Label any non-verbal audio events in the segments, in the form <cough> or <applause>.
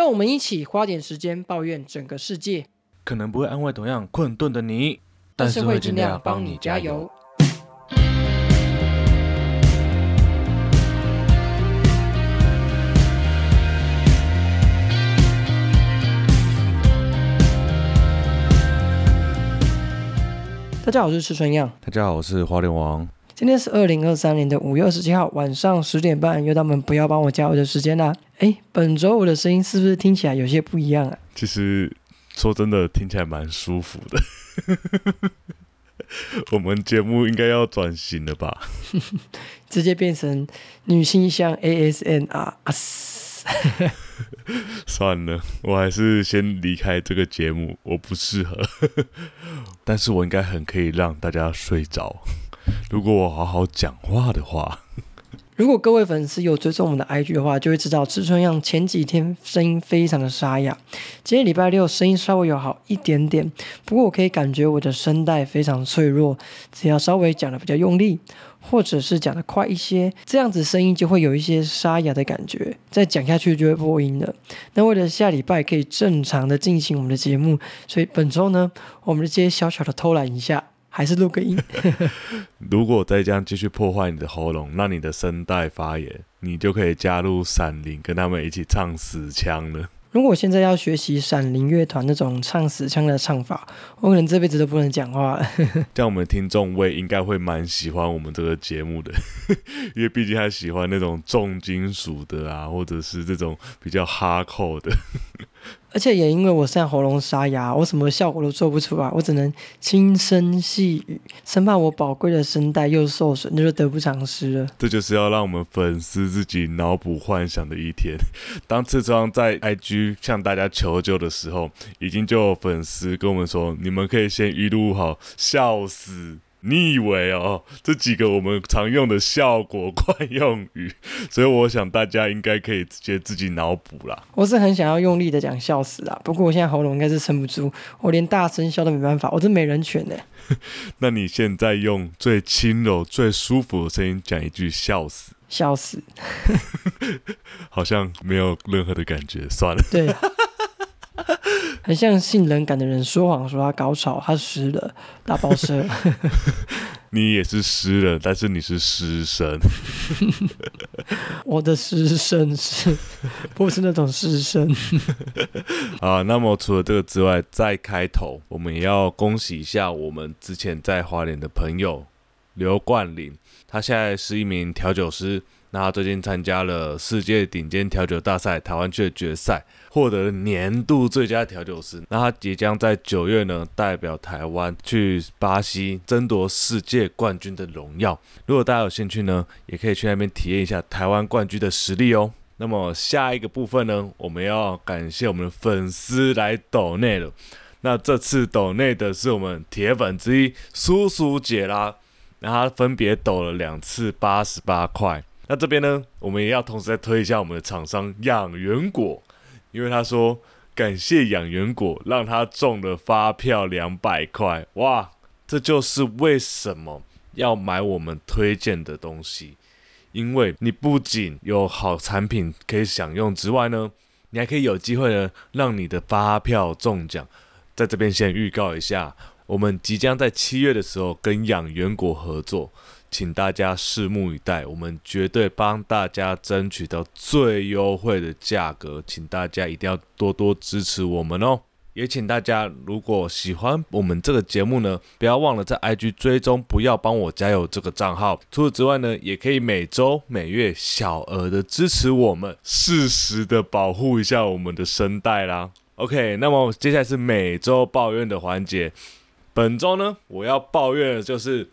让我们一起花点时间抱怨整个世界，可能不会安慰同样困顿的你，但是会尽量帮你加油。。大家好，我是吃春样。大家好，我是花莲王。今天是二零二三年的五月二十七号晚上十点半，又到我们不要帮我加油的时间啦。哎，本周我的声音是不是听起来有些不一样啊？其实说真的，听起来蛮舒服的。<laughs> 我们节目应该要转型了吧？<laughs> 直接变成女性向 ASN r 啊！<laughs> 算了，我还是先离开这个节目，我不适合。但是我应该很可以让大家睡着，如果我好好讲话的话。如果各位粉丝有追踪我们的 IG 的话，就会知道吃春样前几天声音非常的沙哑，今天礼拜六声音稍微有好一点点，不过我可以感觉我的声带非常脆弱，只要稍微讲的比较用力，或者是讲的快一些，这样子声音就会有一些沙哑的感觉，再讲下去就会破音了。那为了下礼拜可以正常的进行我们的节目，所以本周呢，我们就接小小的偷懒一下。还是录个音。<laughs> 如果再这样继续破坏你的喉咙，让你的声带发炎，你就可以加入闪灵，跟他们一起唱死腔了。如果我现在要学习闪灵乐团那种唱死腔的唱法，我可能这辈子都不能讲话了。<laughs> 这样我们听众位应该会蛮喜欢我们这个节目的，<laughs> 因为毕竟他喜欢那种重金属的啊，或者是这种比较哈扣的。而且也因为我现在喉咙沙哑，我什么效果都做不出来，我只能轻声细语，生怕我宝贵的声带又受损，那就得不偿失了。这就是要让我们粉丝自己脑补幻想的一天。<laughs> 当次窗在 IG 向大家求救的时候，已经就有粉丝跟我们说：“你们可以先预录好，笑死。”你以为哦，这几个我们常用的效果惯用语，<laughs> 所以我想大家应该可以直接自己脑补啦。我是很想要用力的讲笑死啦，不过我现在喉咙应该是撑不住，我连大声笑都没办法，我真没人权呢。<laughs> 那你现在用最轻柔、最舒服的声音讲一句笑死，笑死，<laughs> 好像没有任何的感觉，算了。对。很像性冷感的人说谎说他高潮，他湿了，大爆射。<laughs> 你也是湿了，但是你是湿身。我的湿身是不是那种湿身？<laughs> 啊，那么除了这个之外，在开头我们也要恭喜一下我们之前在华联的朋友刘冠霖，他现在是一名调酒师。那他最近参加了世界顶尖调酒大赛台湾区的决赛，获得了年度最佳调酒师。那他即将在九月呢，代表台湾去巴西争夺世界冠军的荣耀。如果大家有兴趣呢，也可以去那边体验一下台湾冠军的实力哦。那么下一个部分呢，我们要感谢我们的粉丝来抖内了。那这次抖内的是我们铁粉之一叔叔姐啦，那他分别抖了两次八十八块。那这边呢，我们也要同时再推一下我们的厂商养元果，因为他说感谢养元果，让他中了发票两百块，哇！这就是为什么要买我们推荐的东西，因为你不仅有好产品可以享用之外呢，你还可以有机会呢，让你的发票中奖。在这边先预告一下，我们即将在七月的时候跟养元果合作。请大家拭目以待，我们绝对帮大家争取到最优惠的价格，请大家一定要多多支持我们哦！也请大家如果喜欢我们这个节目呢，不要忘了在 IG 追踪，不要帮我加油这个账号。除此之外呢，也可以每周每月小额的支持我们，适时的保护一下我们的声带啦。OK，那么接下来是每周抱怨的环节，本周呢，我要抱怨的就是。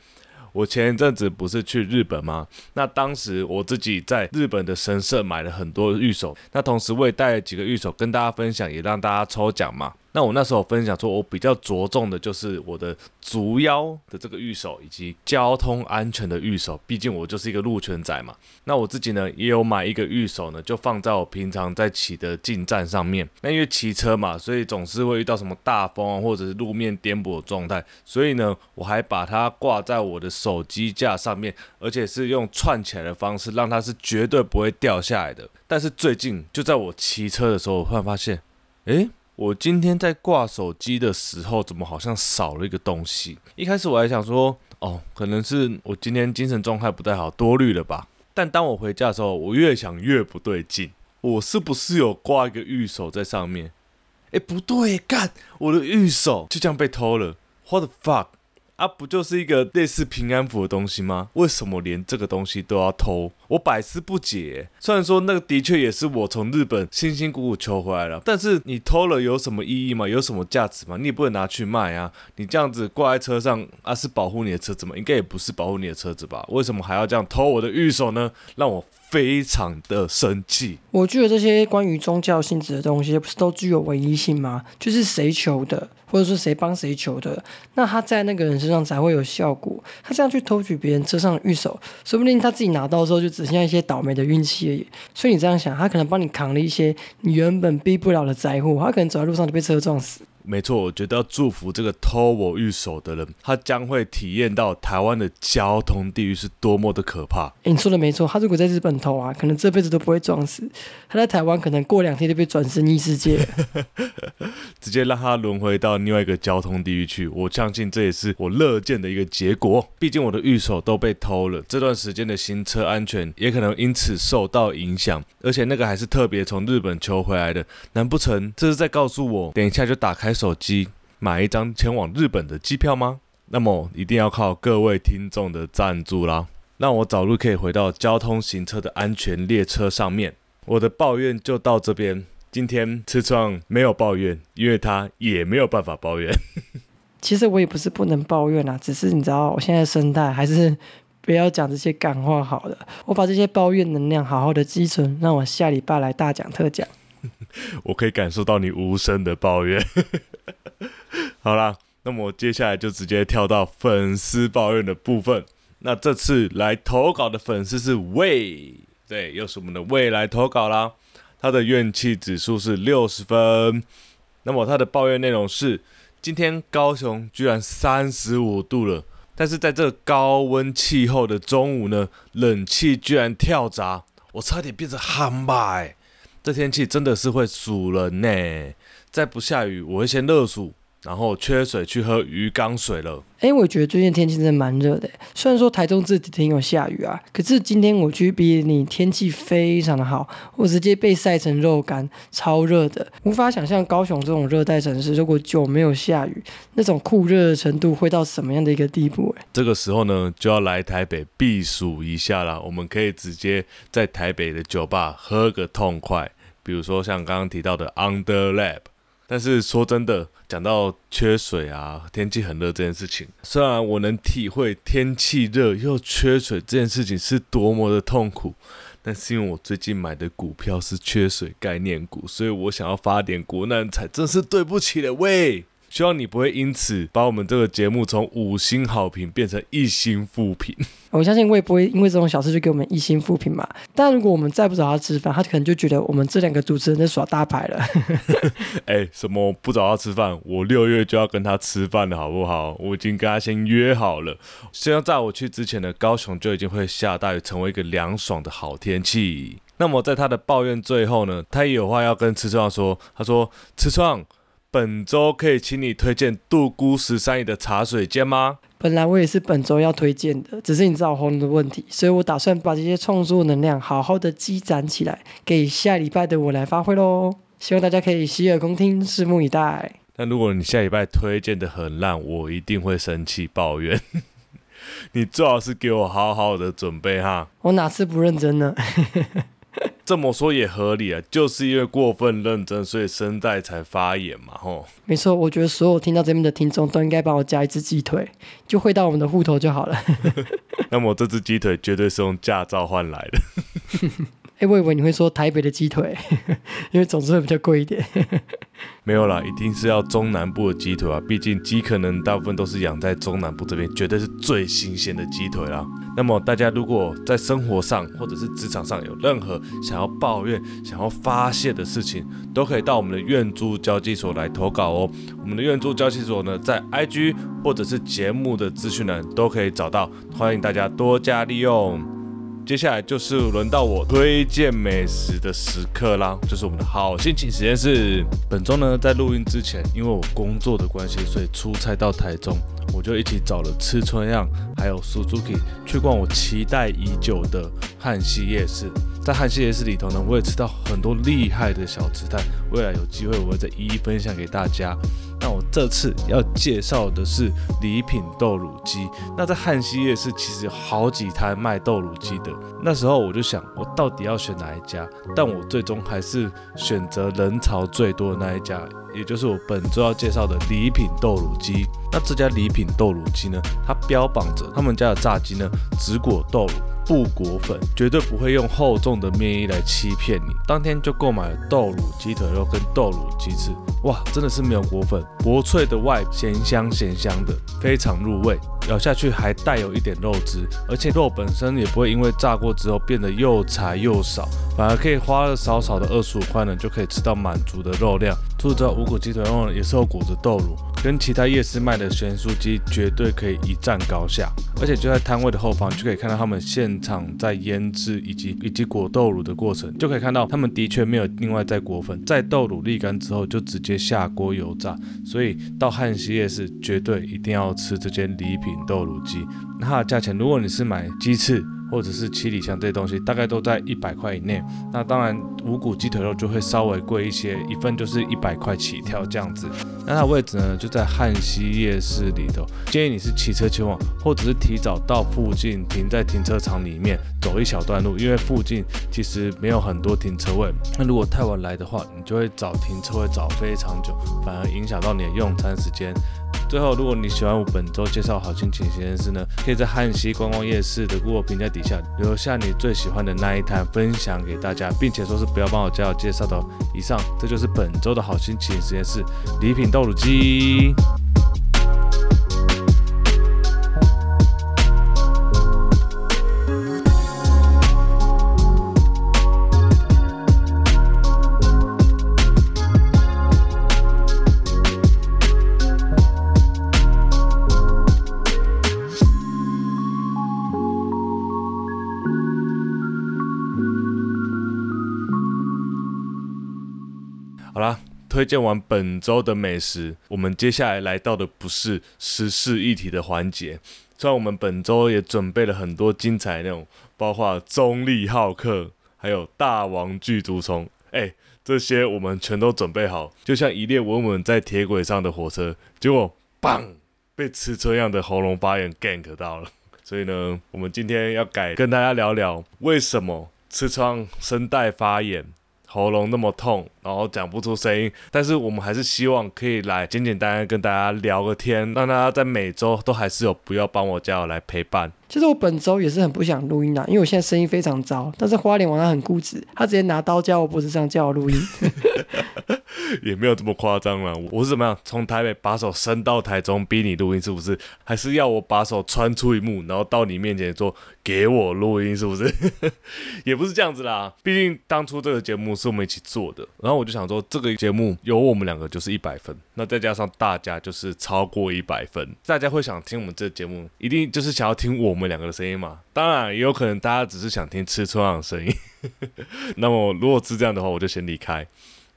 我前一阵子不是去日本吗？那当时我自己在日本的神社买了很多玉手，那同时我也带了几个玉手跟大家分享，也让大家抽奖嘛。那我那时候分享说，我比较着重的就是我的足腰的这个预手，以及交通安全的预手。毕竟我就是一个路权仔嘛。那我自己呢，也有买一个预手呢，就放在我平常在骑的进站上面。那因为骑车嘛，所以总是会遇到什么大风啊，或者是路面颠簸的状态，所以呢，我还把它挂在我的手机架上面，而且是用串起来的方式，让它是绝对不会掉下来的。但是最近就在我骑车的时候，我突然发现，诶，我今天在挂手机的时候，怎么好像少了一个东西？一开始我还想说，哦，可能是我今天精神状态不太好，多虑了吧。但当我回家的时候，我越想越不对劲，我是不是有挂一个玉手在上面？哎，不对，干，我的玉手就这样被偷了，What the fuck？啊，不就是一个类似平安符的东西吗？为什么连这个东西都要偷？我百思不解。虽然说那个的确也是我从日本辛辛苦苦求回来了，但是你偷了有什么意义吗？有什么价值吗？你也不能拿去卖啊！你这样子挂在车上啊，是保护你的车子吗？应该也不是保护你的车子吧？为什么还要这样偷我的玉手呢？让我非常的生气。我觉得这些关于宗教性质的东西，不是都具有唯一性吗？就是谁求的？或者说谁帮谁求的，那他在那个人身上才会有效果。他这样去偷取别人车上的玉手，说不定他自己拿到的时候就只剩下一些倒霉的运气而已。所以你这样想，他可能帮你扛了一些你原本避不了的灾祸，他可能走在路上就被车撞死。没错，我觉得要祝福这个偷我玉手的人，他将会体验到台湾的交通地狱是多么的可怕。你说的没错，他如果在日本偷啊，可能这辈子都不会撞死；他在台湾，可能过两天就被转身异世界，<laughs> 直接让他轮回到另外一个交通地狱去。我相信这也是我乐见的一个结果。毕竟我的玉手都被偷了，这段时间的行车安全也可能因此受到影响。而且那个还是特别从日本求回来的，难不成这是在告诉我，等一下就打开？手机买一张前往日本的机票吗？那么一定要靠各位听众的赞助啦，让我早日可以回到交通行车的安全列车上面。我的抱怨就到这边。今天吃创没有抱怨，因为他也没有办法抱怨。<laughs> 其实我也不是不能抱怨啊，只是你知道，我现在声带还是不要讲这些感话好了。我把这些抱怨能量好好的积存，让我下礼拜来大讲特讲。我可以感受到你无声的抱怨。<laughs> 好啦，那么接下来就直接跳到粉丝抱怨的部分。那这次来投稿的粉丝是魏，对，又是我们的魏来投稿啦。他的怨气指数是六十分。那么他的抱怨内容是：今天高雄居然三十五度了，但是在这高温气候的中午呢，冷气居然跳闸，我差点变成汉巴这天气真的是会暑人呢！再不下雨，我会先热暑，然后缺水去喝鱼缸水了。哎，我觉得最近天气真的蛮热的。虽然说台中这几天有下雨啊，可是今天我去比你天气非常的好，我直接被晒成肉干，超热的。无法想象高雄这种热带城市，如果久没有下雨，那种酷热的程度会到什么样的一个地步？哎，这个时候呢，就要来台北避暑一下啦。我们可以直接在台北的酒吧喝个痛快，比如说像刚刚提到的 Under Lab。但是说真的，讲到缺水啊，天气很热这件事情，虽然我能体会天气热又缺水这件事情是多么的痛苦，但是因为我最近买的股票是缺水概念股，所以我想要发点国难财，真是对不起了喂。希望你不会因此把我们这个节目从五星好评变成一星负评。<laughs> 我相信我也不会因为这种小事就给我们一星负评嘛。但如果我们再不找他吃饭，他可能就觉得我们这两个主持人在耍大牌了。<laughs> 哎，什么不找他吃饭？我六月就要跟他吃饭了，好不好？我已经跟他先约好了。虽然在我去之前呢，高雄就已经会下大雨，成为一个凉爽的好天气。那么在他的抱怨最后呢，他也有话要跟池创说。他说：“吃创。”本周可以请你推荐杜姑十三姨的茶水间吗？本来我也是本周要推荐的，只是你知道红的问题，所以我打算把这些创作能量好好的积攒起来，给下礼拜的我来发挥喽。希望大家可以洗耳恭听，拭目以待。那如果你下礼拜推荐的很烂，我一定会生气抱怨。<laughs> 你最好是给我好好的准备哈。我哪次不认真呢？这么说也合理啊，就是因为过分认真，所以声带才发炎嘛，吼。没错，我觉得所有听到这边的听众都应该帮我加一只鸡腿，就汇到我们的户头就好了。<laughs> 那么这只鸡腿绝对是用驾照换来的。<laughs> 哎，我以为你会说台北的鸡腿，因为总是会比较贵一点。没有啦，一定是要中南部的鸡腿啊，毕竟鸡可能大部分都是养在中南部这边，绝对是最新鲜的鸡腿啦。那么大家如果在生活上或者是职场上有任何想要抱怨、想要发泄的事情，都可以到我们的愿珠交际所来投稿哦。我们的愿珠交际所呢，在 IG 或者是节目的资讯栏都可以找到，欢迎大家多加利用。接下来就是轮到我推荐美食的时刻啦，就是我们的好心情实验室。本周呢，在录音之前，因为我工作的关系，所以出差到台中，我就一起找了吃春样还有 Suzuki 去逛我期待已久的汉西夜市。在汉西夜市里头呢，我也吃到很多厉害的小吃摊，未来有机会我会再一一分享给大家。这次要介绍的是礼品豆乳鸡。那在汉西夜市其实有好几摊卖豆乳鸡的。那时候我就想，我到底要选哪一家？但我最终还是选择人潮最多的那一家，也就是我本周要介绍的礼品豆乳鸡。那这家礼品豆乳鸡呢，它标榜着他们家的炸鸡呢，只裹豆乳。不裹粉，绝对不会用厚重的面衣来欺骗你。当天就购买了豆乳鸡腿肉跟豆乳鸡翅，哇，真的是没有裹粉，薄脆的外，咸香咸香的，非常入味。咬下去还带有一点肉汁，而且肉本身也不会因为炸过之后变得又柴又少，反而可以花了少少的二十五块呢，就可以吃到满足的肉量。除此之外，五谷鸡腿肉也是有裹着豆乳，跟其他夜市卖的咸酥鸡绝对可以一战高下。而且就在摊位的后方，就可以看到他们现场在腌制以及以及裹豆乳的过程，就可以看到他们的确没有另外再裹粉，在豆乳沥干之后就直接下锅油炸。所以到汉西夜市绝对一定要吃这间礼品。豆乳鸡，那它的价钱，如果你是买鸡翅或者是七里香这些东西，大概都在一百块以内。那当然五谷鸡腿肉就会稍微贵一些，一份就是一百块起跳这样子。那它位置呢就在汉西夜市里头，建议你是骑车前往，或者是提早到附近停在停车场里面走一小段路，因为附近其实没有很多停车位。那如果太晚来的话，你就会找停车位找非常久，反而影响到你的用餐时间。最后，如果你喜欢我本周介绍好心情实验室呢，可以在汉西观光夜市的 Google 评价底下留下你最喜欢的那一摊，分享给大家，并且说是不要帮我加我介绍的哦。以上，这就是本周的好心情实验室礼品豆乳鸡。好啦，推荐完本周的美食，我们接下来来到的不是时事议题的环节。虽然我们本周也准备了很多精彩内容，包括中立好客，还有大王巨足虫，哎，这些我们全都准备好，就像一列稳稳在铁轨上的火车，结果棒被吃车样的喉咙发炎 gank 到了。所以呢，我们今天要改跟大家聊聊，为什么吃疮声带发炎。喉咙那么痛，然后讲不出声音，但是我们还是希望可以来简简单单跟大家聊个天，让大家在每周都还是有不要帮我加油来陪伴。其实我本周也是很不想录音的，因为我现在声音非常糟。但是花脸王他很固执，他直接拿刀架我脖子上叫我录音。<laughs> <laughs> 也没有这么夸张了，我是怎么样从台北把手伸到台中逼你录音，是不是？还是要我把手穿出一幕，然后到你面前说给我录音，是不是？<laughs> 也不是这样子啦，毕竟当初这个节目是我们一起做的，然后我就想说这个节目有我们两个就是一百分，那再加上大家就是超过一百分，大家会想听我们这节目，一定就是想要听我们两个的声音嘛。当然也有可能大家只是想听吃春的声音，<laughs> 那么如果是这样的话，我就先离开。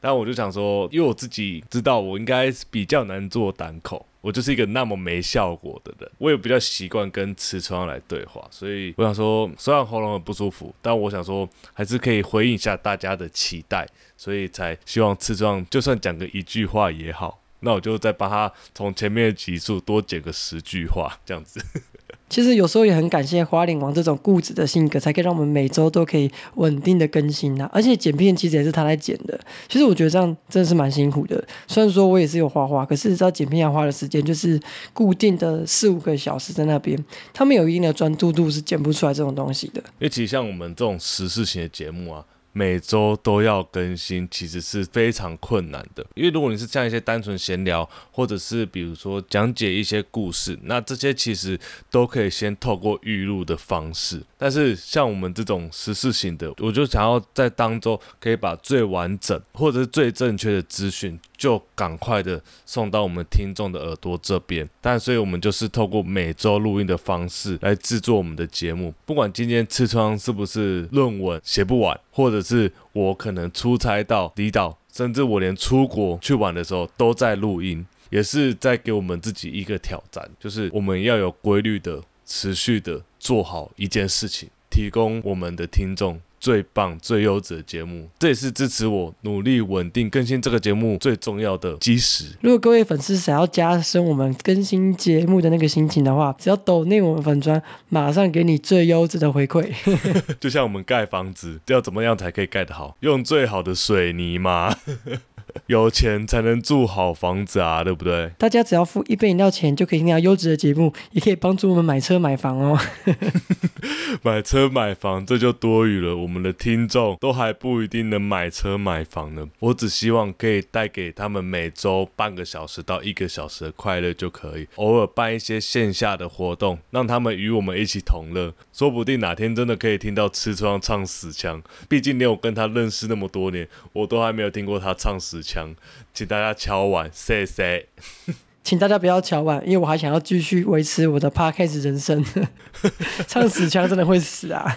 但我就想说，因为我自己知道我应该比较难做单口，我就是一个那么没效果的人，我也比较习惯跟吃窗来对话，所以我想说，虽然喉咙很不舒服，但我想说还是可以回应一下大家的期待，所以才希望吃窗就算讲个一句话也好，那我就再帮他从前面的集数多剪个十句话这样子。其实有时候也很感谢花脸王这种固执的性格，才可以让我们每周都可以稳定的更新呐。而且剪片其实也是他来剪的。其实我觉得这样真的是蛮辛苦的。虽然说我也是有画画，可是知道剪片要花的时间就是固定的四五个小时在那边，他们有一定的专注度是剪不出来这种东西的。因为其实像我们这种时事型的节目啊。每周都要更新，其实是非常困难的。因为如果你是像一些单纯闲聊，或者是比如说讲解一些故事，那这些其实都可以先透过预录的方式。但是像我们这种实事型的，我就想要在当中可以把最完整或者是最正确的资讯，就赶快的送到我们听众的耳朵这边。但所以我们就是透过每周录音的方式来制作我们的节目。不管今天痔疮是不是论文写不完，或者是我可能出差到离岛，甚至我连出国去玩的时候都在录音，也是在给我们自己一个挑战，就是我们要有规律的、持续的做好一件事情，提供我们的听众。最棒、最优质的节目，这也是支持我努力稳定更新这个节目最重要的基石。如果各位粉丝想要加深我们更新节目的那个心情的话，只要抖内我们粉砖，马上给你最优质的回馈。<laughs> 就像我们盖房子，要怎么样才可以盖得好？用最好的水泥嘛？<laughs> 有钱才能住好房子啊，对不对？大家只要付一杯饮料钱，就可以听到优质的节目，也可以帮助我们买车买房哦。<laughs> <laughs> 买车买房这就多余了，我们的听众都还不一定能买车买房呢。我只希望可以带给他们每周半个小时到一个小时的快乐就可以，偶尔办一些线下的活动，让他们与我们一起同乐。说不定哪天真的可以听到吃窗唱死腔。毕竟连我跟他认识那么多年，我都还没有听过他唱死腔。请大家敲碗，谢谢。请大家不要瞧完，因为我还想要继续维持我的 podcast 人生。<laughs> 唱死腔真的会死啊！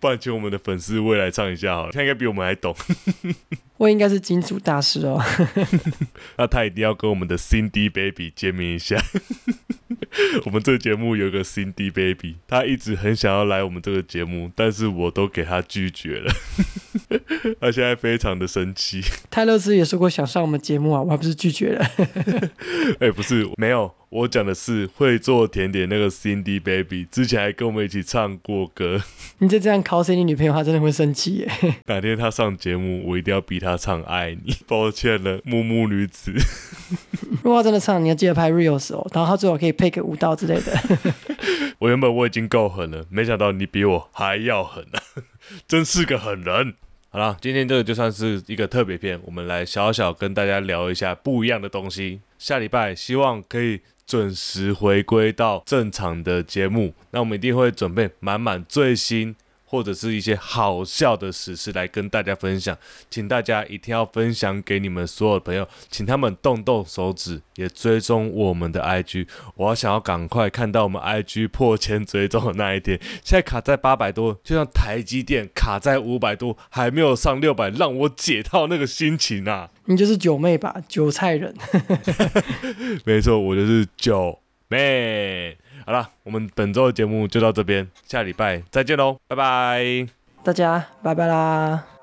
不然请我们的粉丝未来唱一下好了，他应该比我们还懂。<laughs> 我应该是金主大师哦。<laughs> 那他一定要跟我们的 Cindy Baby 见面一下。<laughs> 我们这个节目有个 Cindy Baby，他一直很想要来我们这个节目，但是我都给他拒绝了。<laughs> 他现在非常的生气。泰勒斯也说过想上我们节目啊，我还不是拒绝了。<laughs> 哎，不是，没有，我讲的是会做甜点那个 Cindy Baby，之前还跟我们一起唱过歌。<laughs> 你再这样 cos 你女朋友，她真的会生气耶。<laughs> 哪天她上节目，我一定要逼她唱《爱你》。<laughs> 抱歉了，木木女子。如果她真的唱，你要记得拍 reels 哦，然后她最好可以配个舞蹈之类的。我原本我已经够狠了，没想到你比我还要狠啊！真是个狠人。好了，今天这个就算是一个特别篇，我们来小小跟大家聊一下不一样的东西。下礼拜希望可以准时回归到正常的节目，那我们一定会准备满满最新。或者是一些好笑的史事来跟大家分享，请大家一定要分享给你们所有的朋友，请他们动动手指，也追踪我们的 IG。我要想要赶快看到我们 IG 破千追踪的那一天，现在卡在八百多，就像台积电卡在五百多，还没有上六百，让我解套那个心情啊！你就是九妹吧，韭菜人。<laughs> 没错，我就是九妹。好了，我们本周的节目就到这边，下礼拜再见喽，拜拜，大家拜拜啦。